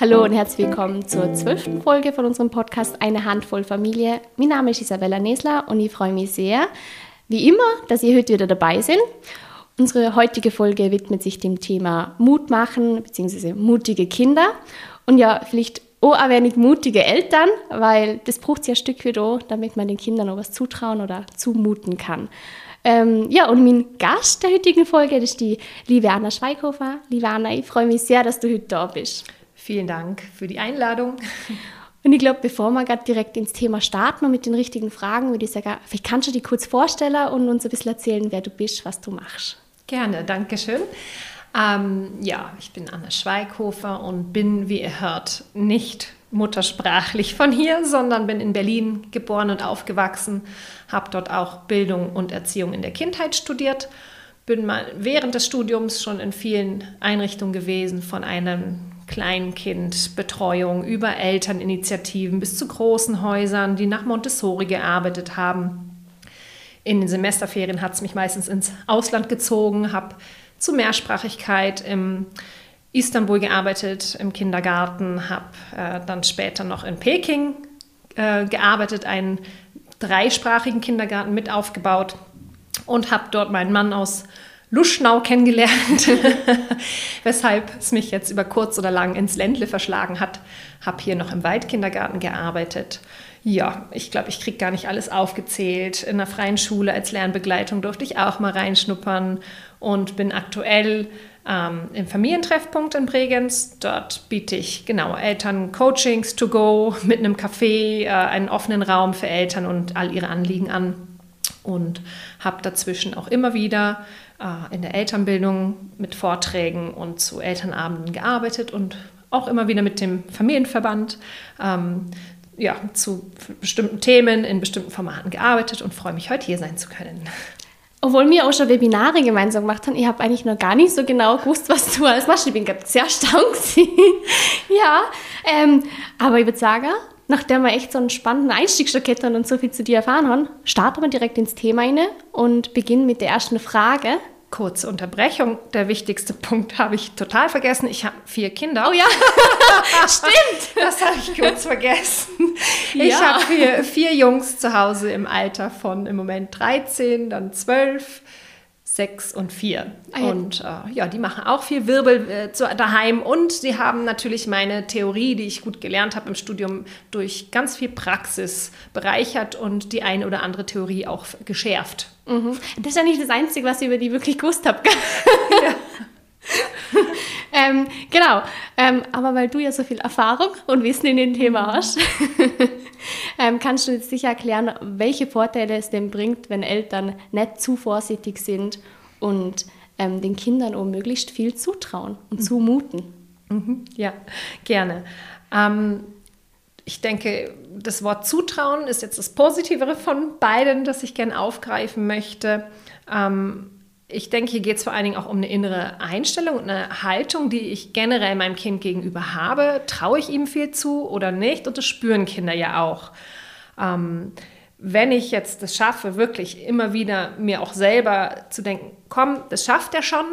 Hallo und herzlich willkommen zur zwölften Folge von unserem Podcast Eine Handvoll Familie. Mein Name ist Isabella Nesler und ich freue mich sehr, wie immer, dass ihr heute wieder dabei seid. Unsere heutige Folge widmet sich dem Thema Mut machen bzw. mutige Kinder und ja, vielleicht auch ein wenig mutige Eltern, weil das braucht ja ein Stück für da, damit man den Kindern noch was zutrauen oder zumuten kann. Ähm, ja, und mein Gast der heutigen Folge das ist die liebe Anna Schweighofer. Liebe Anna, ich freue mich sehr, dass du heute da bist. Vielen Dank für die Einladung. Und ich glaube, bevor wir gerade direkt ins Thema starten und mit den richtigen Fragen, würde ich sagen, vielleicht kannst du dich kurz vorstellen und uns ein bisschen erzählen, wer du bist, was du machst. Gerne, danke schön. Ähm, ja, ich bin Anna Schweighofer und bin, wie ihr hört, nicht muttersprachlich von hier, sondern bin in Berlin geboren und aufgewachsen, habe dort auch Bildung und Erziehung in der Kindheit studiert, bin mal während des Studiums schon in vielen Einrichtungen gewesen, von einem Kleinkindbetreuung, über Elterninitiativen bis zu großen Häusern, die nach Montessori gearbeitet haben. In den Semesterferien hat es mich meistens ins Ausland gezogen, habe zu Mehrsprachigkeit im Istanbul gearbeitet, im Kindergarten, habe äh, dann später noch in Peking äh, gearbeitet, einen dreisprachigen Kindergarten mit aufgebaut und habe dort meinen Mann aus Luschnau kennengelernt, weshalb es mich jetzt über kurz oder lang ins Ländle verschlagen hat. Habe hier noch im Waldkindergarten gearbeitet. Ja, ich glaube, ich kriege gar nicht alles aufgezählt. In einer freien Schule als Lernbegleitung durfte ich auch mal reinschnuppern und bin aktuell ähm, im Familientreffpunkt in Bregenz. Dort biete ich genau Eltern Coachings to go mit einem Café, äh, einen offenen Raum für Eltern und all ihre Anliegen an und habe dazwischen auch immer wieder in der Elternbildung mit Vorträgen und zu Elternabenden gearbeitet und auch immer wieder mit dem Familienverband ähm, ja, zu bestimmten Themen in bestimmten Formaten gearbeitet und freue mich, heute hier sein zu können. Obwohl wir auch schon Webinare gemeinsam gemacht haben, ich habe eigentlich noch gar nicht so genau gewusst, was du alles machst. Ich bin sehr erstaunt. ja, ähm, aber ich würde sagen, nachdem wir echt so einen spannenden Einstieg schon hatten und so viel zu dir erfahren haben, starten wir direkt ins Thema rein und beginnen mit der ersten Frage. Kurze Unterbrechung. Der wichtigste Punkt habe ich total vergessen. Ich habe vier Kinder. Oh ja, stimmt. Das habe ich kurz vergessen. Ich ja. habe vier, vier Jungs zu Hause im Alter von im Moment 13, dann 12, sechs und vier. Ah, ja. Und äh, ja, die machen auch viel Wirbel äh, zu, daheim und sie haben natürlich meine Theorie, die ich gut gelernt habe im Studium, durch ganz viel Praxis bereichert und die eine oder andere Theorie auch geschärft. Mhm. Das ist ja nicht das Einzige, was ich über die wirklich gewusst habe. ja. ähm, genau, ähm, aber weil du ja so viel Erfahrung und Wissen in dem Thema hast, ähm, kannst du jetzt sicher erklären, welche Vorteile es denn bringt, wenn Eltern nicht zu vorsichtig sind und ähm, den Kindern auch möglichst viel zutrauen und mhm. zumuten. Mhm. Ja, gerne. Ähm, ich denke, das Wort Zutrauen ist jetzt das Positivere von beiden, das ich gerne aufgreifen möchte. Ähm, ich denke, hier geht es vor allen Dingen auch um eine innere Einstellung und eine Haltung, die ich generell meinem Kind gegenüber habe. Traue ich ihm viel zu oder nicht? Und das spüren Kinder ja auch. Ähm, wenn ich jetzt das schaffe, wirklich immer wieder mir auch selber zu denken, komm, das schafft er schon,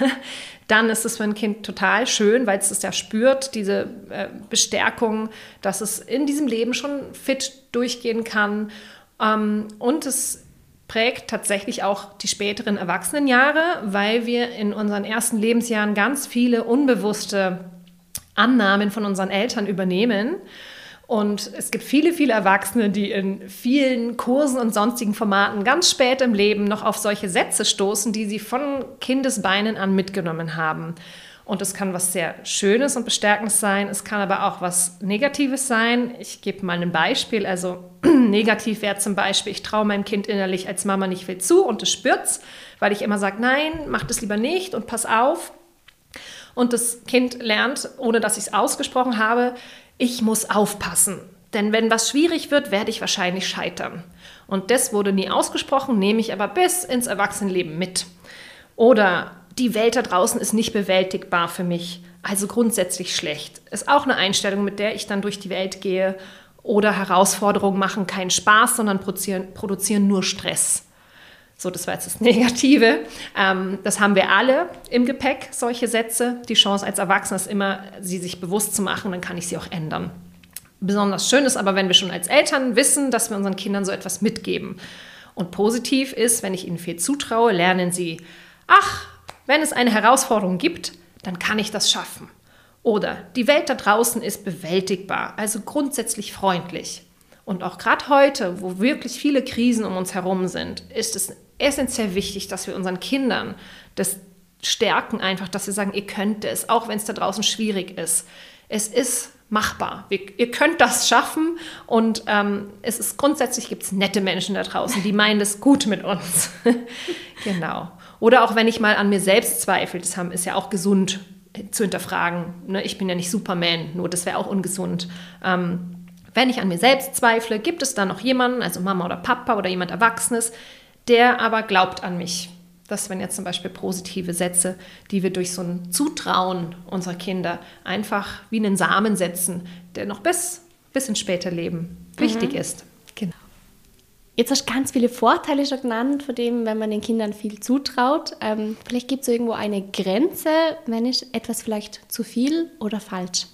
dann ist es für ein Kind total schön, weil es das ja spürt, diese äh, Bestärkung, dass es in diesem Leben schon fit durchgehen kann. Ähm, und es prägt tatsächlich auch die späteren Erwachsenenjahre, weil wir in unseren ersten Lebensjahren ganz viele unbewusste Annahmen von unseren Eltern übernehmen. Und es gibt viele, viele Erwachsene, die in vielen Kursen und sonstigen Formaten ganz spät im Leben noch auf solche Sätze stoßen, die sie von Kindesbeinen an mitgenommen haben. Und es kann was sehr Schönes und Bestärkendes sein. Es kann aber auch was Negatives sein. Ich gebe mal ein Beispiel. Also negativ wäre zum Beispiel, ich traue meinem Kind innerlich als Mama nicht viel zu und es spürt's, weil ich immer sage, nein, mach das lieber nicht und pass auf. Und das Kind lernt, ohne dass ich es ausgesprochen habe, ich muss aufpassen. Denn wenn was schwierig wird, werde ich wahrscheinlich scheitern. Und das wurde nie ausgesprochen, nehme ich aber bis ins Erwachsenenleben mit. Oder die Welt da draußen ist nicht bewältigbar für mich, also grundsätzlich schlecht. Ist auch eine Einstellung, mit der ich dann durch die Welt gehe. Oder Herausforderungen machen keinen Spaß, sondern produzieren, produzieren nur Stress. So, das war jetzt das Negative. Ähm, das haben wir alle im Gepäck, solche Sätze. Die Chance als Erwachsener ist immer, sie sich bewusst zu machen, dann kann ich sie auch ändern. Besonders schön ist aber, wenn wir schon als Eltern wissen, dass wir unseren Kindern so etwas mitgeben. Und positiv ist, wenn ich ihnen viel zutraue, lernen sie, ach, wenn es eine Herausforderung gibt, dann kann ich das schaffen. Oder die Welt da draußen ist bewältigbar, also grundsätzlich freundlich. Und auch gerade heute, wo wirklich viele Krisen um uns herum sind, ist es essentiell wichtig, dass wir unseren Kindern das stärken einfach, dass wir sagen, ihr könnt es, auch wenn es da draußen schwierig ist. Es ist machbar. Wir, ihr könnt das schaffen und ähm, es ist grundsätzlich gibt es nette Menschen da draußen, die meinen das gut mit uns. genau. Oder auch wenn ich mal an mir selbst zweifle, das ist ja auch gesund zu hinterfragen. Ne? Ich bin ja nicht Superman, nur das wäre auch ungesund. Ähm, wenn ich an mir selbst zweifle, gibt es da noch jemanden, also Mama oder Papa oder jemand Erwachsenes, der aber glaubt an mich. Das wären jetzt zum Beispiel positive Sätze, die wir durch so ein Zutrauen unserer Kinder einfach wie einen Samen setzen, der noch bis, bis ins späte Leben wichtig mhm. ist. Jetzt hast du ganz viele Vorteile schon genannt, von dem, wenn man den Kindern viel zutraut. Ähm, vielleicht gibt es irgendwo eine Grenze, wenn ich etwas vielleicht zu viel oder falsch.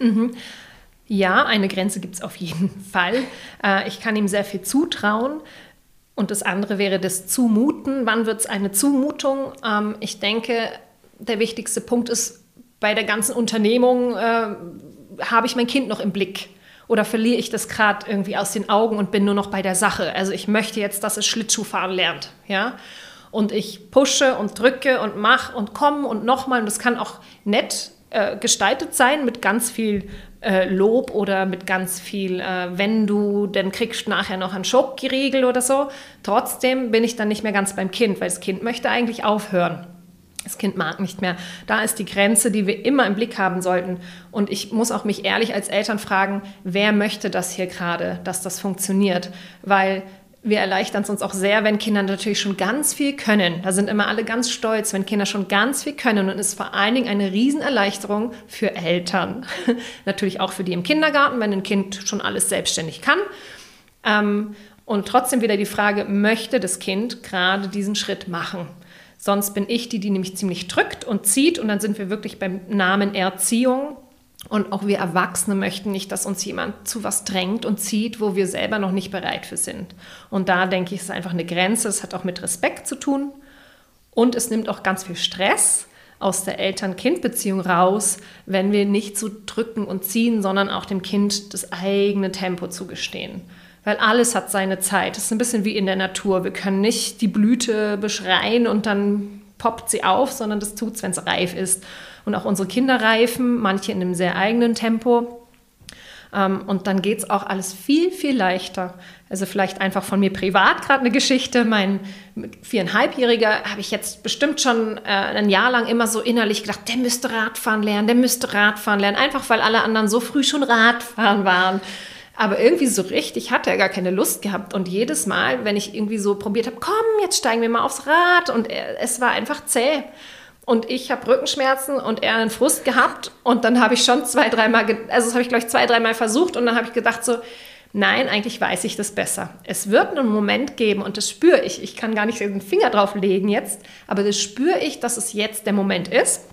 Mhm. Ja, eine Grenze gibt es auf jeden Fall. Äh, ich kann ihm sehr viel zutrauen. Und das andere wäre das Zumuten. Wann wird es eine Zumutung? Ähm, ich denke, der wichtigste Punkt ist, bei der ganzen Unternehmung äh, habe ich mein Kind noch im Blick. Oder verliere ich das gerade irgendwie aus den Augen und bin nur noch bei der Sache? Also ich möchte jetzt, dass es Schlittschuhfahren lernt. Ja? Und ich pushe und drücke und mache und komme und nochmal. Und das kann auch nett äh, gestaltet sein mit ganz viel äh, Lob oder mit ganz viel, äh, wenn du, dann kriegst du nachher noch einen Schokoriegel oder so. Trotzdem bin ich dann nicht mehr ganz beim Kind, weil das Kind möchte eigentlich aufhören. Das Kind mag nicht mehr. Da ist die Grenze, die wir immer im Blick haben sollten. Und ich muss auch mich ehrlich als Eltern fragen, wer möchte das hier gerade, dass das funktioniert? Weil wir erleichtern es uns auch sehr, wenn Kinder natürlich schon ganz viel können. Da sind immer alle ganz stolz, wenn Kinder schon ganz viel können. Und es ist vor allen Dingen eine Riesenerleichterung für Eltern. natürlich auch für die im Kindergarten, wenn ein Kind schon alles selbstständig kann. Ähm, und trotzdem wieder die Frage, möchte das Kind gerade diesen Schritt machen? Sonst bin ich die, die nämlich ziemlich drückt und zieht. Und dann sind wir wirklich beim Namen Erziehung. Und auch wir Erwachsene möchten nicht, dass uns jemand zu was drängt und zieht, wo wir selber noch nicht bereit für sind. Und da denke ich, ist einfach eine Grenze. Es hat auch mit Respekt zu tun. Und es nimmt auch ganz viel Stress aus der Eltern-Kind-Beziehung raus, wenn wir nicht so drücken und ziehen, sondern auch dem Kind das eigene Tempo zugestehen. Weil alles hat seine Zeit. Es ist ein bisschen wie in der Natur. Wir können nicht die Blüte beschreien und dann poppt sie auf, sondern das tut es, wenn es reif ist und auch unsere Kinder reifen, manche in einem sehr eigenen Tempo. Ähm, und dann geht es auch alles viel, viel leichter. Also vielleicht einfach von mir privat gerade eine Geschichte. Mein viereinhalbjähriger habe ich jetzt bestimmt schon äh, ein Jahr lang immer so innerlich gedacht, der müsste Radfahren lernen, der müsste Radfahren lernen, einfach weil alle anderen so früh schon Radfahren waren. Aber irgendwie so richtig hat er gar keine Lust gehabt. Und jedes Mal, wenn ich irgendwie so probiert habe, komm, jetzt steigen wir mal aufs Rad. Und er, es war einfach zäh und ich habe Rückenschmerzen und er einen Frust gehabt und dann habe ich schon zwei, dreimal, also das habe ich glaube ich zwei, dreimal versucht und dann habe ich gedacht so, nein, eigentlich weiß ich das besser. Es wird einen Moment geben und das spüre ich. Ich kann gar nicht den Finger drauf legen jetzt, aber das spüre ich, dass es jetzt der Moment ist.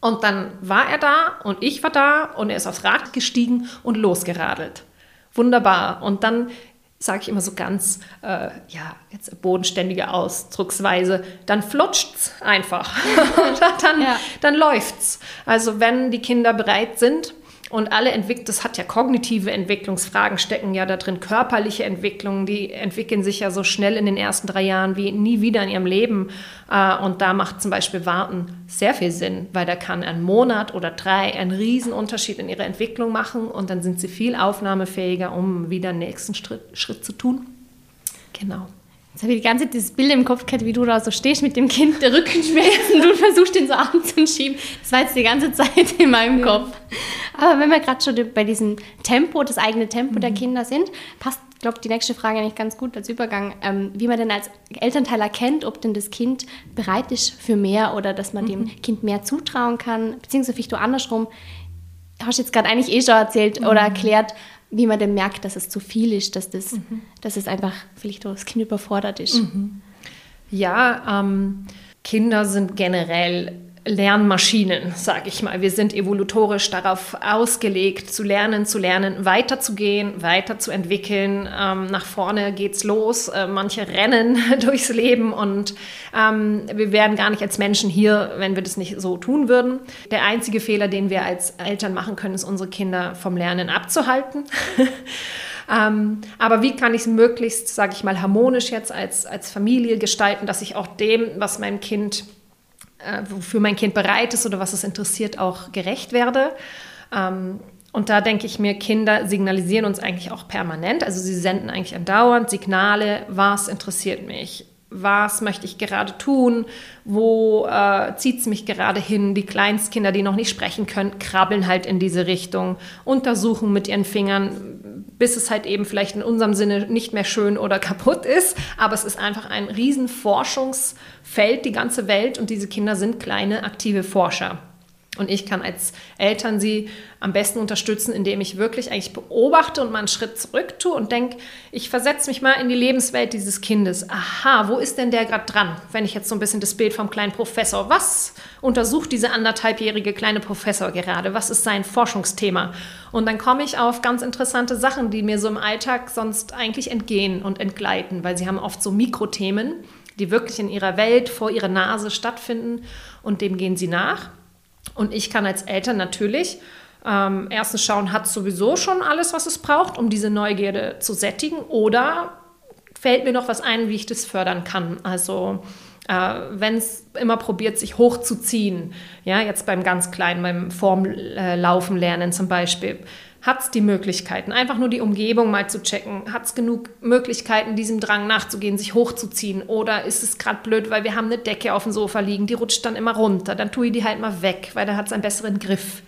Und dann war er da und ich war da und er ist aufs Rad gestiegen und losgeradelt. Wunderbar. Und dann sage ich immer so ganz, äh, ja, jetzt bodenständige Ausdrucksweise, dann flutscht's einfach. dann, ja. dann läuft's. Also wenn die Kinder bereit sind, und alle entwickeln, das hat ja kognitive Entwicklungsfragen, stecken ja da drin, körperliche Entwicklungen, die entwickeln sich ja so schnell in den ersten drei Jahren wie nie wieder in ihrem Leben. Äh, und da macht zum Beispiel Warten sehr viel Sinn, weil da kann ein Monat oder drei einen Riesenunterschied in ihrer Entwicklung machen und dann sind sie viel aufnahmefähiger, um wieder den nächsten Schritt, Schritt zu tun. Genau. Jetzt habe ich die ganze Zeit dieses Bild im Kopf gehabt, wie du da so stehst mit dem Kind, der Rückenschmerzen, du versuchst den so anzuschieben. Das war jetzt die ganze Zeit in meinem ja. Kopf. Aber wenn wir gerade schon bei diesem Tempo, das eigene Tempo mhm. der Kinder sind, passt, glaube ich, die nächste Frage eigentlich ganz gut als Übergang, ähm, wie man denn als Elternteil erkennt, ob denn das Kind bereit ist für mehr oder dass man mhm. dem Kind mehr zutrauen kann, beziehungsweise vielleicht du andersrum, hast du jetzt gerade eigentlich eh schon erzählt mhm. oder erklärt, wie man denn merkt, dass es zu viel ist, dass, das, mhm. dass es einfach vielleicht das Kind überfordert ist. Mhm. Ja, ähm, Kinder sind generell Lernmaschinen, sage ich mal. Wir sind evolutorisch darauf ausgelegt, zu lernen, zu lernen, weiterzugehen, weiterzuentwickeln. Ähm, nach vorne geht's los. Äh, manche rennen durchs Leben und ähm, wir wären gar nicht als Menschen hier, wenn wir das nicht so tun würden. Der einzige Fehler, den wir als Eltern machen können, ist, unsere Kinder vom Lernen abzuhalten. Ähm, aber wie kann ich es möglichst, sage ich mal, harmonisch jetzt als, als Familie gestalten, dass ich auch dem, was meinem Kind äh, wofür mein Kind bereit ist oder was es interessiert, auch gerecht werde. Ähm, und da denke ich mir, Kinder signalisieren uns eigentlich auch permanent. Also sie senden eigentlich andauernd Signale, was interessiert mich, was möchte ich gerade tun, wo äh, zieht es mich gerade hin. Die Kleinstkinder, die noch nicht sprechen können, krabbeln halt in diese Richtung, untersuchen mit ihren Fingern, bis es halt eben vielleicht in unserem Sinne nicht mehr schön oder kaputt ist. Aber es ist einfach ein riesen Forschungsfeld, die ganze Welt. Und diese Kinder sind kleine, aktive Forscher. Und ich kann als Eltern sie am besten unterstützen, indem ich wirklich eigentlich beobachte und mal einen Schritt zurück tue und denke, ich versetze mich mal in die Lebenswelt dieses Kindes. Aha, wo ist denn der gerade dran? Wenn ich jetzt so ein bisschen das Bild vom kleinen Professor, was untersucht dieser anderthalbjährige kleine Professor gerade? Was ist sein Forschungsthema? Und dann komme ich auf ganz interessante Sachen, die mir so im Alltag sonst eigentlich entgehen und entgleiten, weil sie haben oft so Mikrothemen, die wirklich in ihrer Welt vor ihrer Nase stattfinden und dem gehen sie nach. Und ich kann als Eltern natürlich ähm, erstens schauen, hat sowieso schon alles, was es braucht, um diese Neugierde zu sättigen, oder fällt mir noch was ein, wie ich das fördern kann. Also äh, wenn es immer probiert, sich hochzuziehen, ja, jetzt beim ganz Kleinen, beim Formlaufen lernen zum Beispiel, hat es die Möglichkeiten, einfach nur die Umgebung mal zu checken, hat es genug Möglichkeiten, diesem Drang nachzugehen, sich hochzuziehen oder ist es gerade blöd, weil wir haben eine Decke auf dem Sofa liegen, die rutscht dann immer runter, dann tue ich die halt mal weg, weil da hat es einen besseren Griff.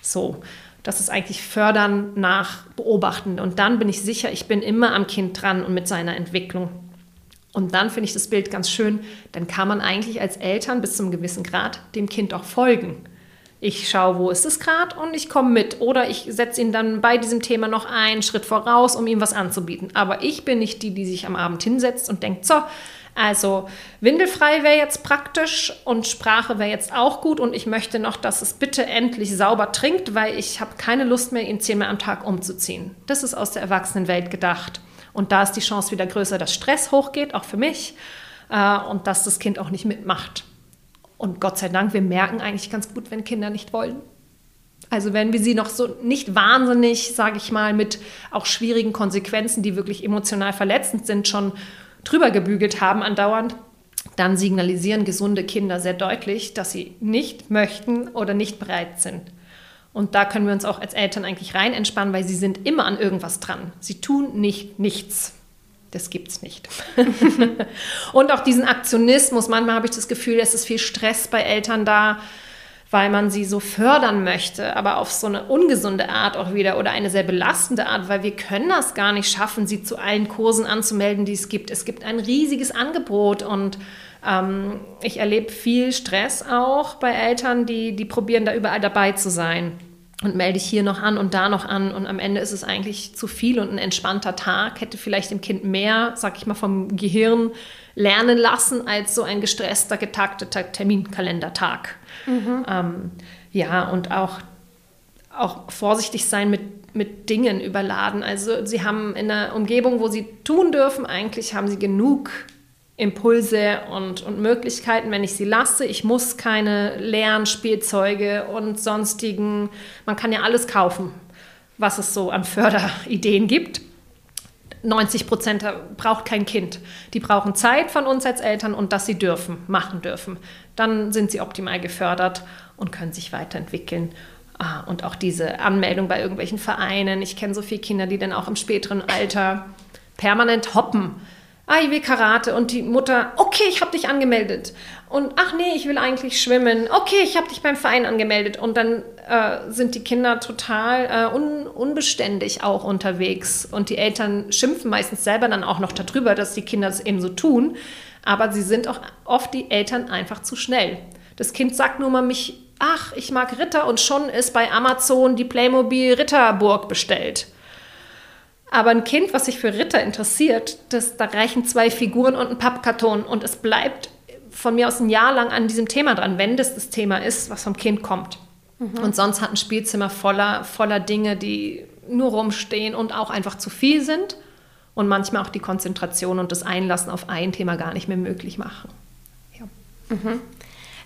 So, das ist eigentlich fördern nach beobachten und dann bin ich sicher, ich bin immer am Kind dran und mit seiner Entwicklung. Und dann finde ich das Bild ganz schön, dann kann man eigentlich als Eltern bis zum gewissen Grad dem Kind auch folgen. Ich schaue, wo ist es gerade und ich komme mit. Oder ich setze ihn dann bei diesem Thema noch einen Schritt voraus, um ihm was anzubieten. Aber ich bin nicht die, die sich am Abend hinsetzt und denkt, so, also windelfrei wäre jetzt praktisch und Sprache wäre jetzt auch gut und ich möchte noch, dass es bitte endlich sauber trinkt, weil ich habe keine Lust mehr, ihn zehnmal am Tag umzuziehen. Das ist aus der Erwachsenenwelt gedacht. Und da ist die Chance wieder größer, dass Stress hochgeht, auch für mich, äh, und dass das Kind auch nicht mitmacht. Und Gott sei Dank, wir merken eigentlich ganz gut, wenn Kinder nicht wollen. Also wenn wir sie noch so nicht wahnsinnig, sage ich mal, mit auch schwierigen Konsequenzen, die wirklich emotional verletzend sind, schon drüber gebügelt haben andauernd, dann signalisieren gesunde Kinder sehr deutlich, dass sie nicht möchten oder nicht bereit sind. Und da können wir uns auch als Eltern eigentlich rein entspannen, weil sie sind immer an irgendwas dran. Sie tun nicht nichts. Das gibt es nicht. und auch diesen Aktionismus, manchmal habe ich das Gefühl, es ist viel Stress bei Eltern da, weil man sie so fördern möchte, aber auf so eine ungesunde Art auch wieder oder eine sehr belastende Art, weil wir können das gar nicht schaffen, sie zu allen Kursen anzumelden, die es gibt. Es gibt ein riesiges Angebot und ähm, ich erlebe viel Stress auch bei Eltern, die, die probieren da überall dabei zu sein und melde ich hier noch an und da noch an und am Ende ist es eigentlich zu viel und ein entspannter Tag hätte vielleicht dem Kind mehr, sag ich mal, vom Gehirn lernen lassen als so ein gestresster, getakteter Terminkalendertag. Mhm. Ähm, ja, und auch, auch vorsichtig sein mit, mit Dingen überladen. Also sie haben in einer Umgebung, wo sie tun dürfen, eigentlich haben sie genug Impulse und, und Möglichkeiten, wenn ich sie lasse. Ich muss keine Lernspielzeuge und sonstigen, man kann ja alles kaufen, was es so an Förderideen gibt. 90 Prozent braucht kein Kind. Die brauchen Zeit von uns als Eltern und dass sie dürfen, machen dürfen. Dann sind sie optimal gefördert und können sich weiterentwickeln. Ah, und auch diese Anmeldung bei irgendwelchen Vereinen. Ich kenne so viele Kinder, die dann auch im späteren Alter permanent hoppen ah, ich will Karate und die Mutter, okay, ich habe dich angemeldet. Und ach nee, ich will eigentlich schwimmen. Okay, ich habe dich beim Verein angemeldet. Und dann äh, sind die Kinder total äh, un unbeständig auch unterwegs. Und die Eltern schimpfen meistens selber dann auch noch darüber, dass die Kinder das eben so tun. Aber sie sind auch oft die Eltern einfach zu schnell. Das Kind sagt nur mal mich, ach, ich mag Ritter und schon ist bei Amazon die Playmobil Ritterburg bestellt. Aber ein Kind, was sich für Ritter interessiert, das, da reichen zwei Figuren und ein Pappkarton und es bleibt von mir aus ein Jahr lang an diesem Thema dran, wenn das das Thema ist, was vom Kind kommt. Mhm. Und sonst hat ein Spielzimmer voller, voller Dinge, die nur rumstehen und auch einfach zu viel sind und manchmal auch die Konzentration und das Einlassen auf ein Thema gar nicht mehr möglich machen. Ja. Mhm.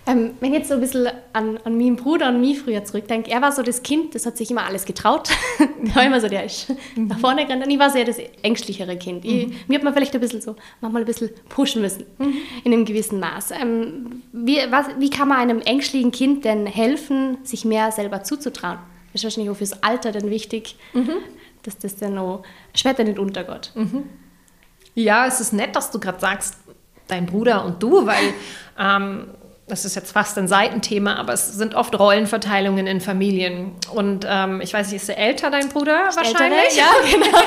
Ähm, wenn ich jetzt so ein bisschen an, an meinen Bruder und mich früher zurückdenke, er war so das Kind, das hat sich immer alles getraut. der war immer so, der ist mhm. nach vorne gerannt und ich war sehr das ängstlichere Kind. Ich, mhm. Mir hat man vielleicht ein bisschen so, manchmal ein bisschen pushen müssen, mhm. in einem gewissen Maß. Ähm, wie, was, wie kann man einem ängstlichen Kind denn helfen, sich mehr selber zuzutrauen? Das ist wahrscheinlich auch fürs Alter dann wichtig, mhm. dass das dann auch später nicht untergeht. Mhm. Ja, es ist nett, dass du gerade sagst, dein Bruder und du, weil ähm, das ist jetzt fast ein Seitenthema, aber es sind oft Rollenverteilungen in Familien. Und ähm, ich weiß nicht, ist der älter dein Bruder ist wahrscheinlich? Ja, genau.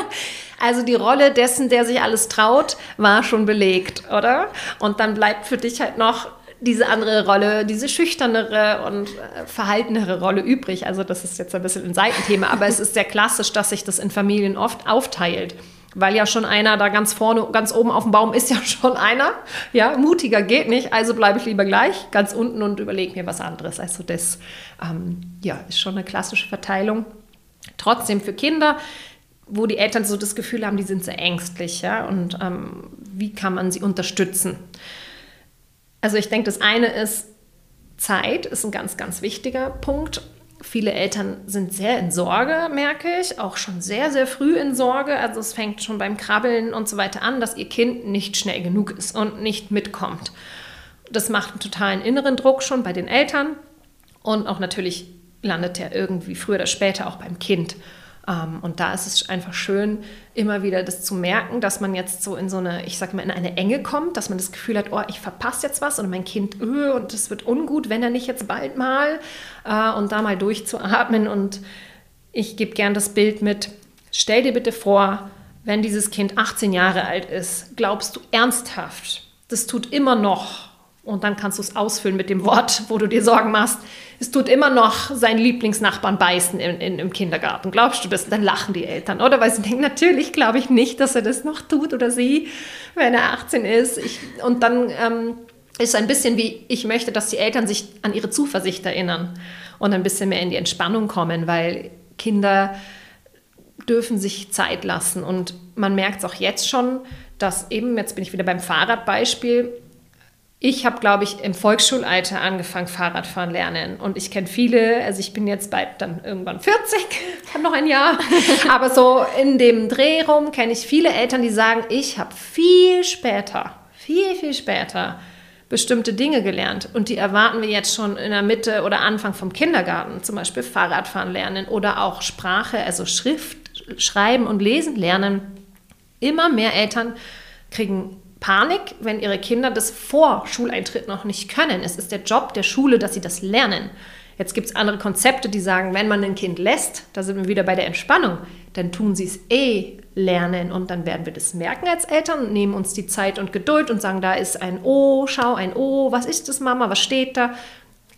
also die Rolle dessen, der sich alles traut, war schon belegt, oder? Und dann bleibt für dich halt noch diese andere Rolle, diese schüchternere und äh, verhaltenere Rolle übrig. Also das ist jetzt ein bisschen ein Seitenthema, aber es ist sehr klassisch, dass sich das in Familien oft aufteilt weil ja schon einer da ganz vorne, ganz oben auf dem Baum ist ja schon einer. Ja, mutiger geht nicht, also bleibe ich lieber gleich ganz unten und überlege mir was anderes. Also das ähm, ja, ist schon eine klassische Verteilung. Trotzdem für Kinder, wo die Eltern so das Gefühl haben, die sind sehr ängstlich, ja, und ähm, wie kann man sie unterstützen? Also ich denke, das eine ist, Zeit ist ein ganz, ganz wichtiger Punkt. Viele Eltern sind sehr in Sorge, merke ich, auch schon sehr, sehr früh in Sorge. Also es fängt schon beim Krabbeln und so weiter an, dass ihr Kind nicht schnell genug ist und nicht mitkommt. Das macht einen totalen inneren Druck schon bei den Eltern und auch natürlich landet er irgendwie früher oder später auch beim Kind. Ähm, und da ist es einfach schön, immer wieder das zu merken, dass man jetzt so in so eine, ich sag mal, in eine Enge kommt, dass man das Gefühl hat, oh, ich verpasse jetzt was und mein Kind, öh, und das wird ungut, wenn er nicht jetzt bald mal äh, und da mal durchzuatmen. Und ich gebe gern das Bild mit, stell dir bitte vor, wenn dieses Kind 18 Jahre alt ist, glaubst du ernsthaft, das tut immer noch und dann kannst du es ausfüllen mit dem Wort, wo du dir Sorgen machst. Es tut immer noch seinen Lieblingsnachbarn beißen in, in, im Kindergarten. Glaubst du das? Dann lachen die Eltern, oder? Weil sie denken, natürlich glaube ich nicht, dass er das noch tut oder sie, wenn er 18 ist. Ich, und dann ähm, ist ein bisschen wie, ich möchte, dass die Eltern sich an ihre Zuversicht erinnern und ein bisschen mehr in die Entspannung kommen, weil Kinder dürfen sich Zeit lassen. Und man merkt es auch jetzt schon, dass eben, jetzt bin ich wieder beim Fahrradbeispiel, ich habe, glaube ich, im Volksschulalter angefangen, Fahrradfahren lernen. Und ich kenne viele, also ich bin jetzt bald dann irgendwann 40, habe noch ein Jahr. Aber so in dem Dreh rum kenne ich viele Eltern, die sagen, ich habe viel später, viel, viel später bestimmte Dinge gelernt. Und die erwarten wir jetzt schon in der Mitte oder Anfang vom Kindergarten. Zum Beispiel Fahrradfahren lernen oder auch Sprache, also Schrift, Schreiben und Lesen lernen. Immer mehr Eltern kriegen Panik, wenn ihre Kinder das vor Schuleintritt noch nicht können. Es ist der Job der Schule, dass sie das lernen. Jetzt gibt es andere Konzepte, die sagen, wenn man ein Kind lässt, da sind wir wieder bei der Entspannung, dann tun sie es eh lernen und dann werden wir das merken als Eltern nehmen uns die Zeit und Geduld und sagen, da ist ein O, schau ein O, was ist das Mama, was steht da?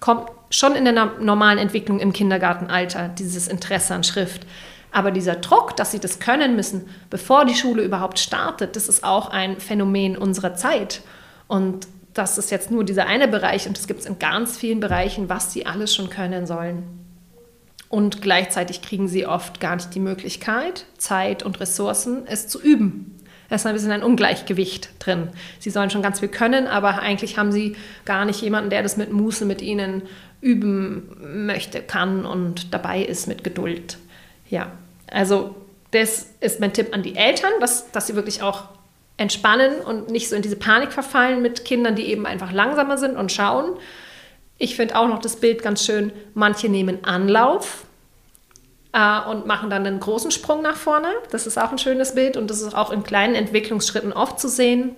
Kommt schon in der normalen Entwicklung im Kindergartenalter dieses Interesse an Schrift. Aber dieser Druck, dass sie das können müssen, bevor die Schule überhaupt startet, das ist auch ein Phänomen unserer Zeit. Und das ist jetzt nur dieser eine Bereich und es gibt es in ganz vielen Bereichen, was sie alles schon können sollen. Und gleichzeitig kriegen sie oft gar nicht die Möglichkeit, Zeit und Ressourcen, es zu üben. Da ist ein bisschen ein Ungleichgewicht drin. Sie sollen schon ganz viel können, aber eigentlich haben sie gar nicht jemanden, der das mit Muße mit ihnen üben möchte, kann und dabei ist mit Geduld. Ja, also das ist mein Tipp an die Eltern, dass, dass sie wirklich auch entspannen und nicht so in diese Panik verfallen mit Kindern, die eben einfach langsamer sind und schauen. Ich finde auch noch das Bild ganz schön, manche nehmen Anlauf äh, und machen dann einen großen Sprung nach vorne. Das ist auch ein schönes Bild und das ist auch in kleinen Entwicklungsschritten oft zu sehen,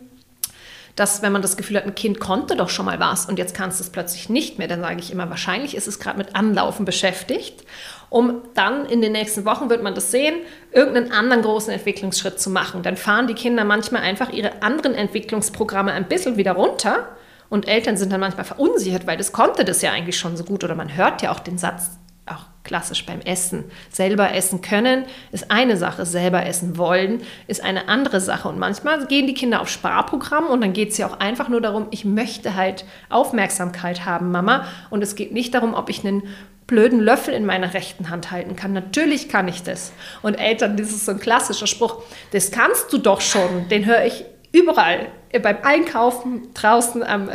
dass wenn man das Gefühl hat, ein Kind konnte doch schon mal was und jetzt kannst du es plötzlich nicht mehr, dann sage ich immer, wahrscheinlich ist es gerade mit Anlaufen beschäftigt um dann in den nächsten Wochen, wird man das sehen, irgendeinen anderen großen Entwicklungsschritt zu machen. Dann fahren die Kinder manchmal einfach ihre anderen Entwicklungsprogramme ein bisschen wieder runter und Eltern sind dann manchmal verunsichert, weil das konnte das ja eigentlich schon so gut oder man hört ja auch den Satz, auch klassisch beim Essen. Selber essen können ist eine Sache, selber essen wollen ist eine andere Sache. Und manchmal gehen die Kinder auf Sparprogramm und dann geht es ja auch einfach nur darum, ich möchte halt Aufmerksamkeit haben, Mama. Und es geht nicht darum, ob ich einen blöden Löffel in meiner rechten Hand halten kann. Natürlich kann ich das. Und Eltern, das ist so ein klassischer Spruch, das kannst du doch schon. Den höre ich überall. Beim Einkaufen, draußen am,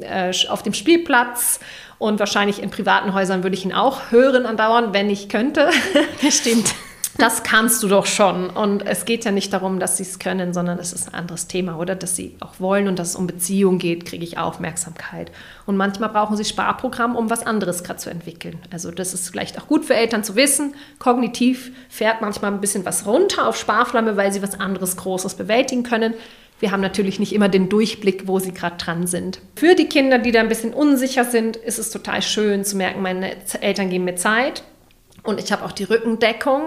äh, auf dem Spielplatz und wahrscheinlich in privaten Häusern würde ich ihn auch hören andauernd, wenn ich könnte. Stimmt. Das kannst du doch schon. Und es geht ja nicht darum, dass sie es können, sondern es ist ein anderes Thema, oder? Dass sie auch wollen und dass es um Beziehung geht, kriege ich Aufmerksamkeit. Und manchmal brauchen sie Sparprogramm, um was anderes gerade zu entwickeln. Also das ist vielleicht auch gut für Eltern zu wissen. Kognitiv fährt manchmal ein bisschen was runter auf Sparflamme, weil sie was anderes Großes bewältigen können. Wir haben natürlich nicht immer den Durchblick, wo sie gerade dran sind. Für die Kinder, die da ein bisschen unsicher sind, ist es total schön zu merken, meine Eltern geben mir Zeit und ich habe auch die Rückendeckung,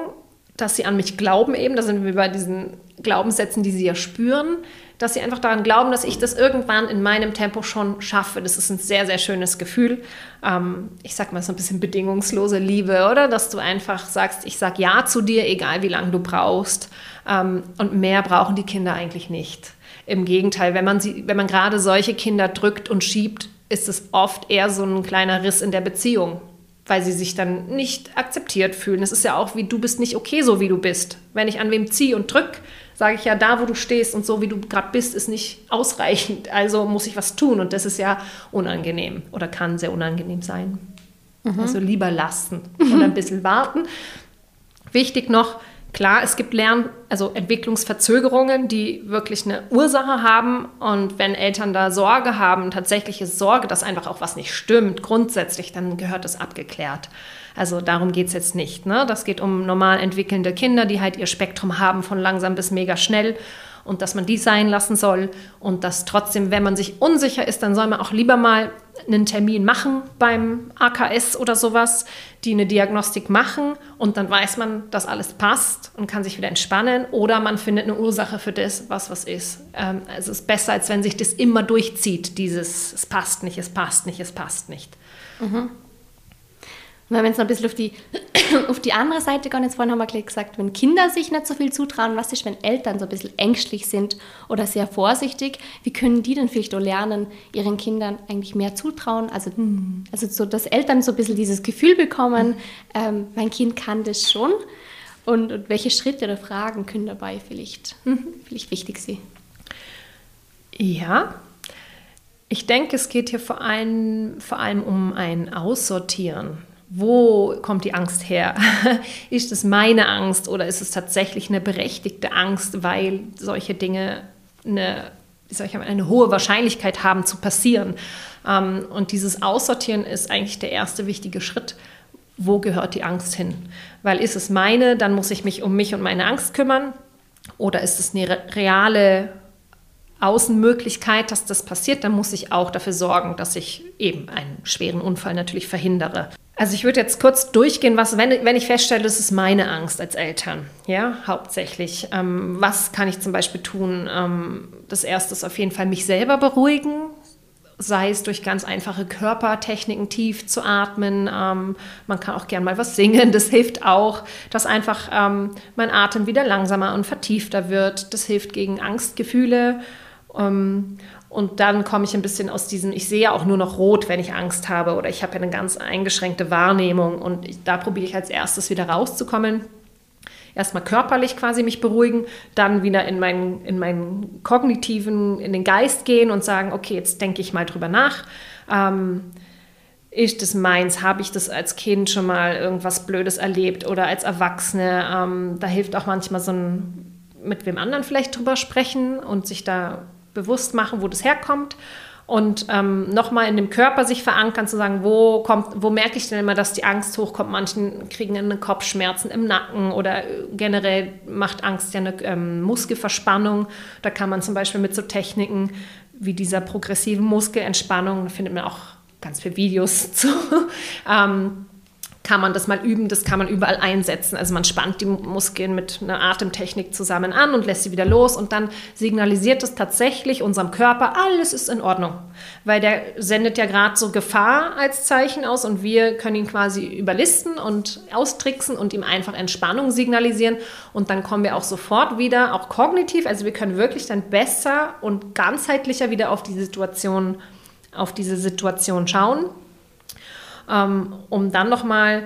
dass sie an mich glauben eben. Da sind wir bei diesen Glaubenssätzen, die sie ja spüren, dass sie einfach daran glauben, dass ich das irgendwann in meinem Tempo schon schaffe. Das ist ein sehr, sehr schönes Gefühl. Ähm, ich sag mal so ein bisschen bedingungslose Liebe, oder? Dass du einfach sagst, ich sag Ja zu dir, egal wie lange du brauchst. Ähm, und mehr brauchen die Kinder eigentlich nicht. Im Gegenteil, wenn man, sie, wenn man gerade solche Kinder drückt und schiebt, ist es oft eher so ein kleiner Riss in der Beziehung, weil sie sich dann nicht akzeptiert fühlen. Es ist ja auch wie, du bist nicht okay, so wie du bist. Wenn ich an wem ziehe und drück, sage ich ja, da, wo du stehst und so, wie du gerade bist, ist nicht ausreichend. Also muss ich was tun und das ist ja unangenehm oder kann sehr unangenehm sein. Mhm. Also lieber lassen und ein bisschen warten. Wichtig noch, Klar, es gibt Lern-, also Entwicklungsverzögerungen, die wirklich eine Ursache haben. Und wenn Eltern da Sorge haben, tatsächliche Sorge, dass einfach auch was nicht stimmt, grundsätzlich, dann gehört das abgeklärt. Also darum geht es jetzt nicht. Ne? Das geht um normal entwickelnde Kinder, die halt ihr Spektrum haben von langsam bis mega schnell und dass man die sein lassen soll und dass trotzdem, wenn man sich unsicher ist, dann soll man auch lieber mal einen Termin machen beim AKS oder sowas, die eine Diagnostik machen und dann weiß man, dass alles passt und kann sich wieder entspannen oder man findet eine Ursache für das, was was ist. Ähm, es ist besser, als wenn sich das immer durchzieht, dieses es passt nicht, es passt nicht, es passt nicht. Mhm. Wenn wir jetzt noch ein bisschen auf die, auf die andere Seite gehen, jetzt vorhin haben wir gesagt, wenn Kinder sich nicht so viel zutrauen, was ist, wenn Eltern so ein bisschen ängstlich sind oder sehr vorsichtig, wie können die denn vielleicht auch lernen, ihren Kindern eigentlich mehr zutrauen? Also, mhm. also so, dass Eltern so ein bisschen dieses Gefühl bekommen, ähm, mein Kind kann das schon und, und, welche Schritte oder Fragen können dabei vielleicht, mhm. vielleicht wichtig sein? Ja, ich denke, es geht hier vor allem, vor allem um ein Aussortieren wo kommt die Angst her? ist es meine Angst oder ist es tatsächlich eine berechtigte Angst, weil solche Dinge eine, ich, eine hohe Wahrscheinlichkeit haben zu passieren? Ähm, und dieses Aussortieren ist eigentlich der erste wichtige Schritt. Wo gehört die Angst hin? Weil ist es meine, dann muss ich mich um mich und meine Angst kümmern. Oder ist es eine reale Außenmöglichkeit, dass das passiert, dann muss ich auch dafür sorgen, dass ich eben einen schweren Unfall natürlich verhindere. Also ich würde jetzt kurz durchgehen, was, wenn, wenn ich feststelle, das ist meine Angst als Eltern, ja, hauptsächlich. Ähm, was kann ich zum Beispiel tun? Ähm, das erste ist auf jeden Fall mich selber beruhigen, sei es durch ganz einfache Körpertechniken tief zu atmen. Ähm, man kann auch gern mal was singen, das hilft auch, dass einfach ähm, mein Atem wieder langsamer und vertiefter wird. Das hilft gegen Angstgefühle. Ähm, und dann komme ich ein bisschen aus diesem, ich sehe ja auch nur noch rot, wenn ich Angst habe oder ich habe ja eine ganz eingeschränkte Wahrnehmung und ich, da probiere ich als erstes wieder rauszukommen. Erstmal körperlich quasi mich beruhigen, dann wieder in meinen, in meinen kognitiven, in den Geist gehen und sagen, okay, jetzt denke ich mal drüber nach. Ähm, ist das meins? Habe ich das als Kind schon mal irgendwas Blödes erlebt oder als Erwachsene? Ähm, da hilft auch manchmal so ein mit wem anderen vielleicht drüber sprechen und sich da bewusst machen, wo das herkommt und ähm, nochmal in dem Körper sich verankern, zu sagen, wo kommt, wo merke ich denn immer, dass die Angst hochkommt? Manchen kriegen eine Kopfschmerzen im Nacken oder generell macht Angst ja eine ähm, Muskelverspannung. Da kann man zum Beispiel mit so Techniken wie dieser progressiven Muskelentspannung, da findet man auch ganz viele Videos zu, ähm, kann man das mal üben, das kann man überall einsetzen. Also man spannt die Muskeln mit einer Atemtechnik zusammen an und lässt sie wieder los und dann signalisiert es tatsächlich unserem Körper, alles ist in Ordnung. Weil der sendet ja gerade so Gefahr als Zeichen aus und wir können ihn quasi überlisten und austricksen und ihm einfach Entspannung signalisieren und dann kommen wir auch sofort wieder, auch kognitiv, also wir können wirklich dann besser und ganzheitlicher wieder auf die Situation, auf diese Situation schauen ähm, um dann nochmal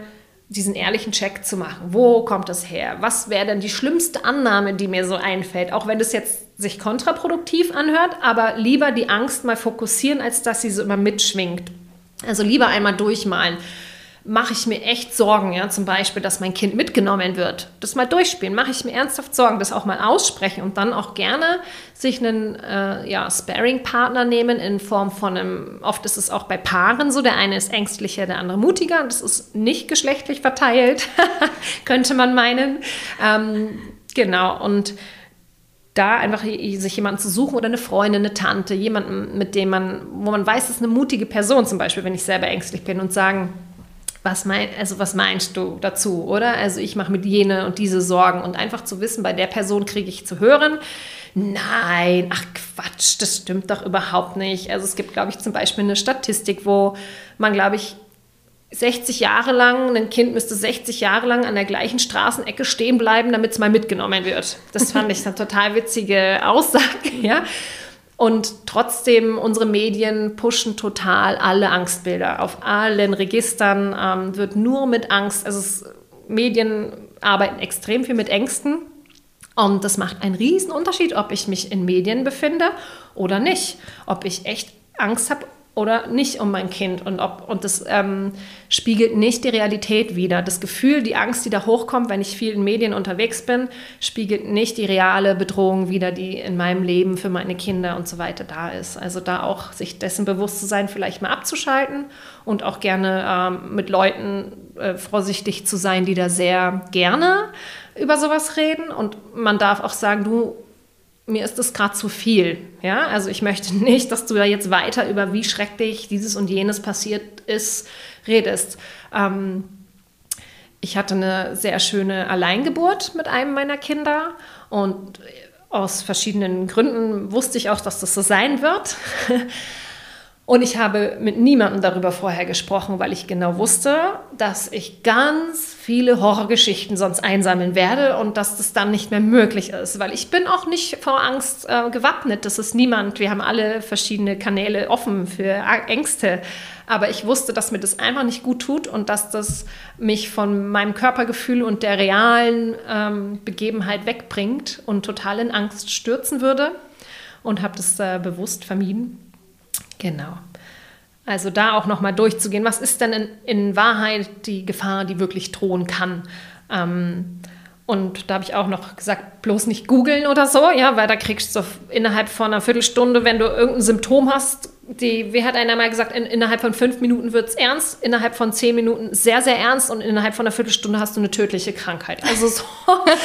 diesen ehrlichen Check zu machen. Wo kommt das her? Was wäre denn die schlimmste Annahme, die mir so einfällt? Auch wenn das jetzt sich kontraproduktiv anhört, aber lieber die Angst mal fokussieren, als dass sie so immer mitschwingt. Also lieber einmal durchmalen mache ich mir echt Sorgen, ja, zum Beispiel, dass mein Kind mitgenommen wird. Das mal durchspielen, mache ich mir ernsthaft Sorgen, das auch mal aussprechen und dann auch gerne sich einen äh, ja, Sparing-Partner nehmen in Form von einem, oft ist es auch bei Paaren so, der eine ist ängstlicher, der andere mutiger, das ist nicht geschlechtlich verteilt, könnte man meinen. Ähm, genau, und da einfach sich jemanden zu suchen oder eine Freundin, eine Tante, jemanden, mit dem man, wo man weiß, es ist eine mutige Person, zum Beispiel, wenn ich selber ängstlich bin und sagen, was, mein, also was meinst du dazu, oder? Also ich mache mit jene und diese Sorgen und einfach zu wissen, bei der Person kriege ich zu hören, nein, ach Quatsch, das stimmt doch überhaupt nicht. Also es gibt, glaube ich, zum Beispiel eine Statistik, wo man, glaube ich, 60 Jahre lang, ein Kind müsste 60 Jahre lang an der gleichen Straßenecke stehen bleiben, damit es mal mitgenommen wird. Das fand ich eine total witzige Aussage, ja. Und trotzdem, unsere Medien pushen total alle Angstbilder. Auf allen Registern ähm, wird nur mit Angst, also es, Medien arbeiten extrem viel mit Ängsten. Und das macht einen riesen Unterschied, ob ich mich in Medien befinde oder nicht. Ob ich echt Angst habe oder nicht um mein Kind. Und, ob, und das ähm, spiegelt nicht die Realität wider. Das Gefühl, die Angst, die da hochkommt, wenn ich viel in Medien unterwegs bin, spiegelt nicht die reale Bedrohung wider, die in meinem Leben für meine Kinder und so weiter da ist. Also da auch sich dessen bewusst zu sein, vielleicht mal abzuschalten und auch gerne ähm, mit Leuten äh, vorsichtig zu sein, die da sehr gerne über sowas reden. Und man darf auch sagen, du mir ist das gerade zu viel. Ja, also ich möchte nicht, dass du da jetzt weiter über wie schrecklich dieses und jenes passiert ist, redest. Ähm, ich hatte eine sehr schöne Alleingeburt mit einem meiner Kinder und aus verschiedenen Gründen wusste ich auch, dass das so sein wird. Und ich habe mit niemandem darüber vorher gesprochen, weil ich genau wusste, dass ich ganz viele Horrorgeschichten sonst einsammeln werde und dass das dann nicht mehr möglich ist, weil ich bin auch nicht vor Angst äh, gewappnet. Das ist niemand. Wir haben alle verschiedene Kanäle offen für Ängste. Aber ich wusste, dass mir das einfach nicht gut tut und dass das mich von meinem Körpergefühl und der realen ähm, Begebenheit wegbringt und total in Angst stürzen würde und habe das äh, bewusst vermieden. Genau. Also da auch nochmal durchzugehen, was ist denn in, in, Wahrheit die Gefahr, die wirklich drohen kann? Ähm, und da habe ich auch noch gesagt, bloß nicht googeln oder so, ja, weil da kriegst du innerhalb von einer Viertelstunde, wenn du irgendein Symptom hast, die, wie hat einer mal gesagt, in, innerhalb von fünf Minuten wird es ernst, innerhalb von zehn Minuten sehr, sehr ernst und innerhalb von einer Viertelstunde hast du eine tödliche Krankheit. Also so,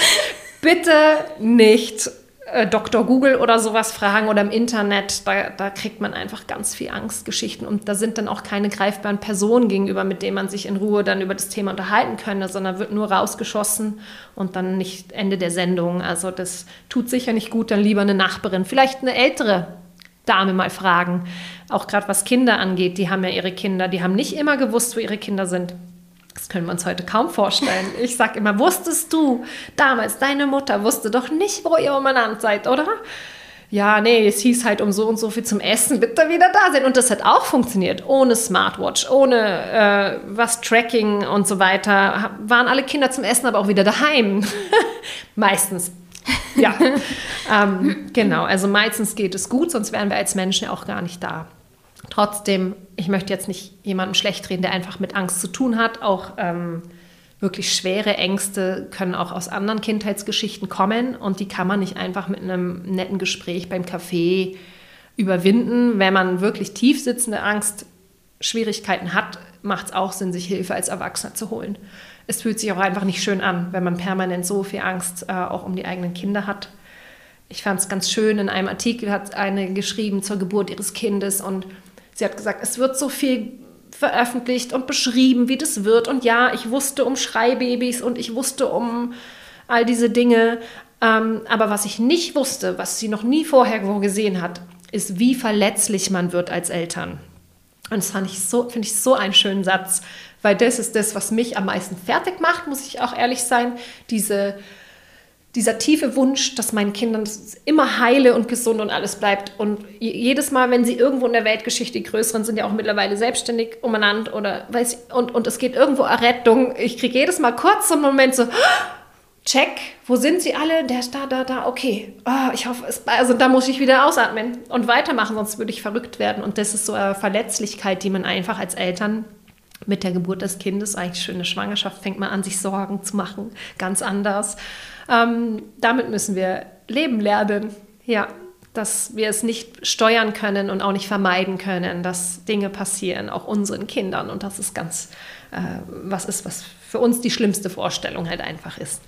bitte nicht äh, Dr. Google oder sowas fragen oder im Internet, da, da, kriegt man einfach ganz viel Angstgeschichten und da sind dann auch keine greifbaren Personen gegenüber, mit denen man sich in Ruhe dann über das Thema unterhalten könnte, sondern wird nur rausgeschossen und dann nicht Ende der Sendung. Also das tut sicher nicht gut, dann lieber eine Nachbarin, vielleicht eine ältere Dame mal fragen. Auch gerade was Kinder angeht, die haben ja ihre Kinder, die haben nicht immer gewusst, wo ihre Kinder sind. Das können wir uns heute kaum vorstellen. Ich sage immer, wusstest du damals, deine Mutter wusste doch nicht, wo ihr umeinander seid, oder? Ja, nee, es hieß halt um so und so viel zum Essen, bitte wieder da sein. Und das hat auch funktioniert, ohne Smartwatch, ohne äh, was Tracking und so weiter. Waren alle Kinder zum Essen, aber auch wieder daheim. Meistens. Ja, ähm, genau. Also meistens geht es gut, sonst wären wir als Menschen ja auch gar nicht da. Trotzdem, ich möchte jetzt nicht jemandem schlecht reden, der einfach mit Angst zu tun hat. Auch ähm, wirklich schwere Ängste können auch aus anderen Kindheitsgeschichten kommen und die kann man nicht einfach mit einem netten Gespräch beim Café überwinden. Wenn man wirklich tief sitzende Angst, Schwierigkeiten hat, macht es auch Sinn, sich Hilfe als Erwachsener zu holen. Es fühlt sich auch einfach nicht schön an, wenn man permanent so viel Angst äh, auch um die eigenen Kinder hat. Ich fand es ganz schön, in einem Artikel hat eine geschrieben zur Geburt ihres Kindes und Sie hat gesagt, es wird so viel veröffentlicht und beschrieben, wie das wird. Und ja, ich wusste um Schreibabys und ich wusste um all diese Dinge. Ähm, aber was ich nicht wusste, was sie noch nie vorher gesehen hat, ist, wie verletzlich man wird als Eltern. Und das fand ich so, finde ich so einen schönen Satz, weil das ist das, was mich am meisten fertig macht, muss ich auch ehrlich sein. Diese, dieser tiefe Wunsch, dass meinen Kindern immer heile und gesund und alles bleibt. Und jedes Mal, wenn sie irgendwo in der Weltgeschichte, die Größeren sind ja auch mittlerweile selbstständig umeinander oder weiß und, und es geht irgendwo Errettung, ich kriege jedes Mal kurz so einen Moment so, check, wo sind sie alle? Der ist da, da, da, okay. Oh, ich hoffe, es, also da muss ich wieder ausatmen und weitermachen, sonst würde ich verrückt werden. Und das ist so eine Verletzlichkeit, die man einfach als Eltern mit der Geburt des Kindes, eigentlich schöne Schwangerschaft, fängt man an, sich Sorgen zu machen, ganz anders. Ähm, damit müssen wir leben lernen. Ja, dass wir es nicht steuern können und auch nicht vermeiden können, dass Dinge passieren, auch unseren Kindern. Und das ist ganz, äh, was ist, was für uns die schlimmste Vorstellung halt einfach ist.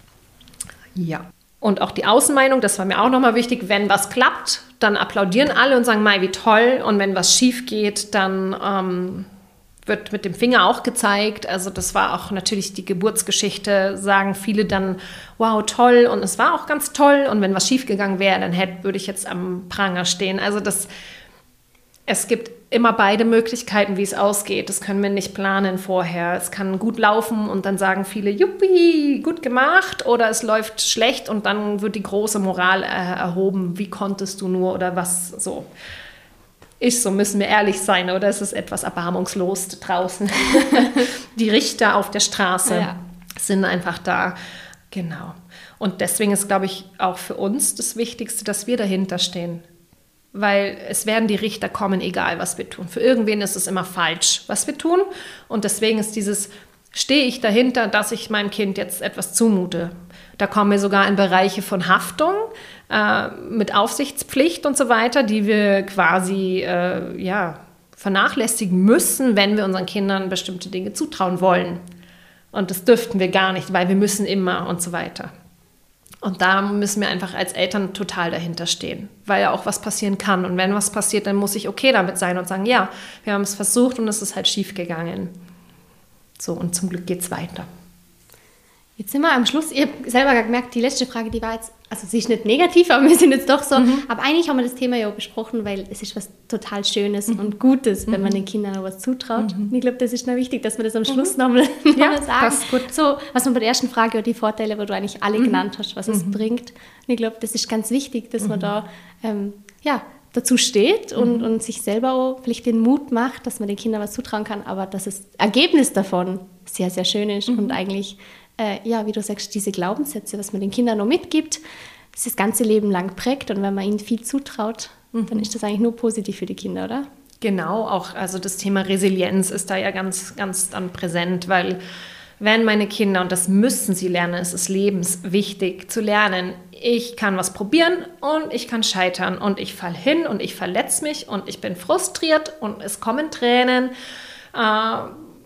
Ja. Und auch die Außenmeinung, das war mir auch nochmal wichtig, wenn was klappt, dann applaudieren alle und sagen, Mai, wie toll. Und wenn was schief geht, dann ähm, wird mit dem Finger auch gezeigt. Also das war auch natürlich die Geburtsgeschichte, sagen viele dann, wow, toll. Und es war auch ganz toll. Und wenn was schiefgegangen wäre, dann hätte, würde ich jetzt am Pranger stehen. Also das, es gibt immer beide Möglichkeiten, wie es ausgeht. Das können wir nicht planen vorher. Es kann gut laufen und dann sagen viele, juppie, gut gemacht. Oder es läuft schlecht und dann wird die große Moral äh, erhoben. Wie konntest du nur oder was so. Ist so, müssen wir ehrlich sein, oder ist es etwas erbarmungslos draußen? die Richter auf der Straße ja. sind einfach da. Genau. Und deswegen ist, glaube ich, auch für uns das Wichtigste, dass wir dahinter stehen weil es werden die Richter kommen, egal was wir tun. Für irgendwen ist es immer falsch, was wir tun. Und deswegen ist dieses, stehe ich dahinter, dass ich meinem Kind jetzt etwas zumute. Da kommen wir sogar in Bereiche von Haftung äh, mit Aufsichtspflicht und so weiter, die wir quasi äh, ja, vernachlässigen müssen, wenn wir unseren Kindern bestimmte Dinge zutrauen wollen. Und das dürften wir gar nicht, weil wir müssen immer und so weiter. Und da müssen wir einfach als Eltern total dahinter stehen, weil ja auch was passieren kann. Und wenn was passiert, dann muss ich okay damit sein und sagen, ja, wir haben es versucht und es ist halt schief gegangen. So, und zum Glück geht es weiter. Jetzt sind wir am Schluss. Ihr habt selber gemerkt, die letzte Frage, die war jetzt, also sie ist nicht negativ, aber wir sind jetzt doch so. Mhm. Aber eigentlich haben wir das Thema ja auch besprochen, weil es ist was total Schönes mhm. und Gutes, wenn man mhm. den Kindern auch was zutraut. Mhm. Ich glaube, das ist noch wichtig, dass wir das am Schluss mhm. nochmal noch ja, sagen. Passt gut. So, was man bei der ersten Frage, die Vorteile, wo du eigentlich alle mhm. genannt hast, was es bringt. Und ich glaube, das ist ganz wichtig, dass man da ähm, ja, dazu steht und, und sich selber auch vielleicht den Mut macht, dass man den Kindern was zutrauen kann, aber dass das Ergebnis davon sehr, sehr schön ist und eigentlich äh, ja, wie du sagst, diese Glaubenssätze, was man den Kindern noch mitgibt, das das ganze Leben lang prägt. Und wenn man ihnen viel zutraut, mhm. dann ist das eigentlich nur positiv für die Kinder, oder? Genau, auch also das Thema Resilienz ist da ja ganz, ganz dann präsent, weil wenn meine Kinder, und das müssen sie lernen, es ist lebenswichtig zu lernen, ich kann was probieren und ich kann scheitern und ich fall hin und ich verletze mich und ich bin frustriert und es kommen Tränen. Äh,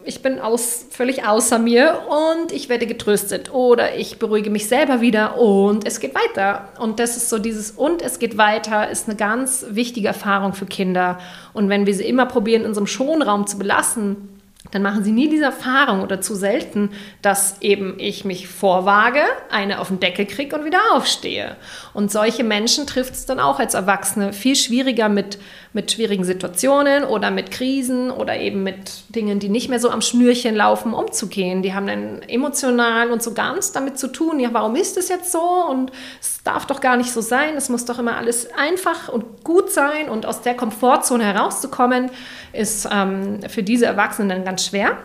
ich bin aus, völlig außer mir und ich werde getröstet oder ich beruhige mich selber wieder und es geht weiter. Und das ist so dieses und es geht weiter ist eine ganz wichtige Erfahrung für Kinder. Und wenn wir sie immer probieren, in unserem Schonraum zu belassen, dann machen sie nie diese Erfahrung oder zu selten, dass eben ich mich vorwage, eine auf den Deckel kriege und wieder aufstehe. Und solche Menschen trifft es dann auch als Erwachsene viel schwieriger mit, mit schwierigen Situationen oder mit Krisen oder eben mit Dingen, die nicht mehr so am Schnürchen laufen, umzugehen. Die haben dann emotional und so ganz damit zu tun, ja, warum ist es jetzt so und es darf doch gar nicht so sein, es muss doch immer alles einfach und gut sein und aus der Komfortzone herauszukommen, ist ähm, für diese Erwachsenen dann ganz schwer.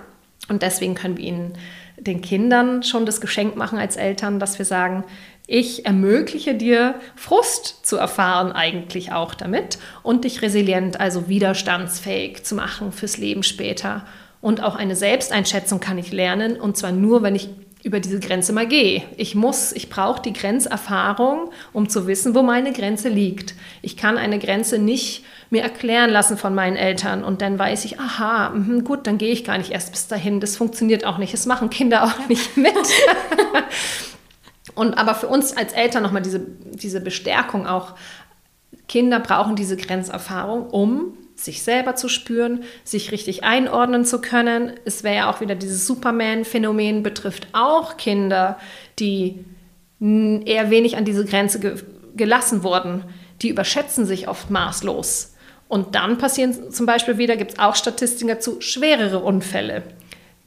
Und deswegen können wir ihnen den Kindern schon das Geschenk machen als Eltern, dass wir sagen, ich ermögliche dir Frust zu erfahren eigentlich auch damit und dich resilient, also widerstandsfähig zu machen fürs Leben später. Und auch eine Selbsteinschätzung kann ich lernen und zwar nur, wenn ich über diese Grenze mal gehe. Ich muss, ich brauche die Grenzerfahrung, um zu wissen, wo meine Grenze liegt. Ich kann eine Grenze nicht mir erklären lassen von meinen Eltern und dann weiß ich, aha, mh, gut, dann gehe ich gar nicht erst bis dahin. Das funktioniert auch nicht. Das machen Kinder auch ja. nicht mit. und aber für uns als Eltern nochmal diese, diese Bestärkung auch. Kinder brauchen diese Grenzerfahrung, um sich selber zu spüren, sich richtig einordnen zu können. Es wäre ja auch wieder dieses Superman-Phänomen, betrifft auch Kinder, die eher wenig an diese Grenze ge gelassen wurden. Die überschätzen sich oft maßlos. Und dann passieren zum Beispiel wieder, gibt es auch Statistiken dazu, schwerere Unfälle.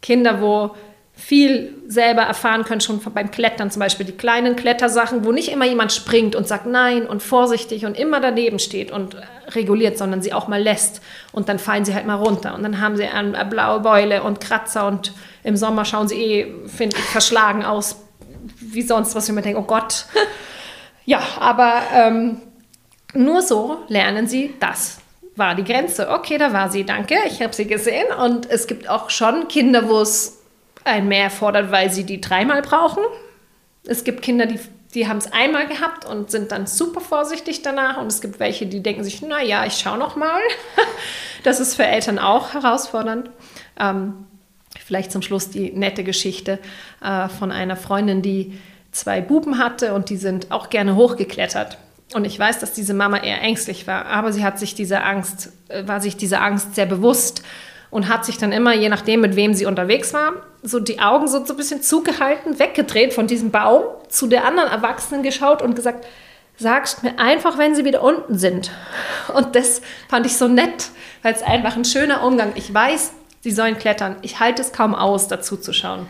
Kinder, wo viel selber erfahren können, schon beim Klettern zum Beispiel, die kleinen Klettersachen, wo nicht immer jemand springt und sagt nein und vorsichtig und immer daneben steht und reguliert, sondern sie auch mal lässt. Und dann fallen sie halt mal runter. Und dann haben sie eine blaue Beule und Kratzer und im Sommer schauen sie eh, finde ich, verschlagen aus, wie sonst, was ich mir denke, oh Gott. Ja, aber ähm, nur so lernen sie, das. War die Grenze. Okay, da war sie, danke, ich habe sie gesehen. Und es gibt auch schon Kinder, wo es ein mehr fordert, weil sie die dreimal brauchen. Es gibt Kinder, die, die haben es einmal gehabt und sind dann super vorsichtig danach. Und es gibt welche, die denken sich, naja, ich schaue noch mal. das ist für Eltern auch herausfordernd. Ähm, vielleicht zum Schluss die nette Geschichte äh, von einer Freundin, die zwei Buben hatte und die sind auch gerne hochgeklettert. Und ich weiß, dass diese Mama eher ängstlich war, aber sie hat sich diese Angst, äh, war sich dieser Angst sehr bewusst und hat sich dann immer, je nachdem, mit wem sie unterwegs war, so die Augen so, so ein bisschen zugehalten, weggedreht von diesem Baum, zu der anderen Erwachsenen geschaut und gesagt, sagst mir einfach, wenn sie wieder unten sind. Und das fand ich so nett, weil es einfach ein schöner Umgang. Ich weiß, sie sollen klettern. Ich halte es kaum aus, dazu zu schauen.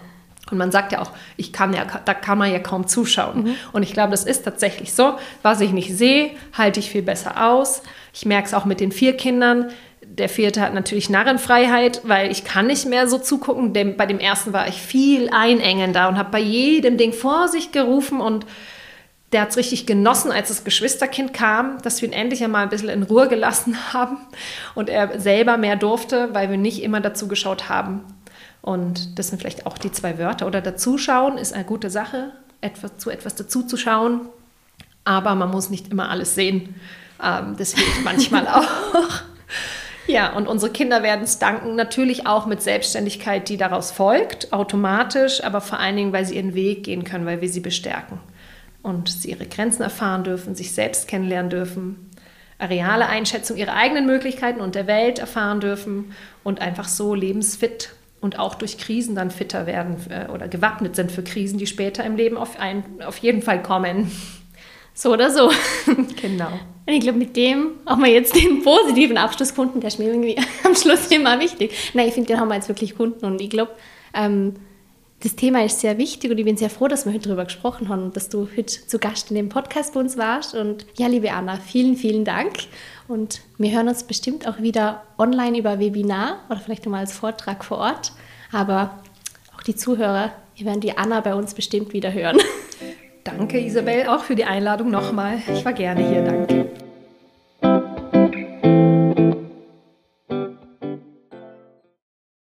Und man sagt ja auch, ich kann ja, da kann man ja kaum zuschauen. Mhm. Und ich glaube, das ist tatsächlich so. Was ich nicht sehe, halte ich viel besser aus. Ich merke es auch mit den vier Kindern der vierte hat natürlich Narrenfreiheit, weil ich kann nicht mehr so zugucken. Dem, bei dem ersten war ich viel einengender und habe bei jedem Ding Vorsicht gerufen und der hat es richtig genossen, als das Geschwisterkind kam, dass wir ihn endlich einmal ein bisschen in Ruhe gelassen haben und er selber mehr durfte, weil wir nicht immer dazu geschaut haben. Und das sind vielleicht auch die zwei Wörter. Oder dazuschauen ist eine gute Sache, etwas, zu etwas dazuzuschauen, aber man muss nicht immer alles sehen. Ähm, das hilft manchmal auch. Ja, und unsere Kinder werden es danken, natürlich auch mit Selbstständigkeit, die daraus folgt, automatisch, aber vor allen Dingen, weil sie ihren Weg gehen können, weil wir sie bestärken und sie ihre Grenzen erfahren dürfen, sich selbst kennenlernen dürfen, reale Einschätzung ihrer eigenen Möglichkeiten und der Welt erfahren dürfen und einfach so lebensfit und auch durch Krisen dann fitter werden äh, oder gewappnet sind für Krisen, die später im Leben auf, ein, auf jeden Fall kommen. So oder so. genau. Und ich glaube, mit dem haben wir jetzt den positiven Abschluss gefunden. Der ist mir irgendwie am Schluss immer wichtig. Nein, ich finde, den haben wir jetzt wirklich gefunden. Und ich glaube, ähm, das Thema ist sehr wichtig und ich bin sehr froh, dass wir heute darüber gesprochen haben und dass du heute zu Gast in dem Podcast bei uns warst. Und ja, liebe Anna, vielen, vielen Dank. Und wir hören uns bestimmt auch wieder online über Webinar oder vielleicht nochmal als Vortrag vor Ort. Aber auch die Zuhörer, wir werden die Anna bei uns bestimmt wieder hören. Danke, Isabel, auch für die Einladung nochmal. Ich war gerne hier. Danke.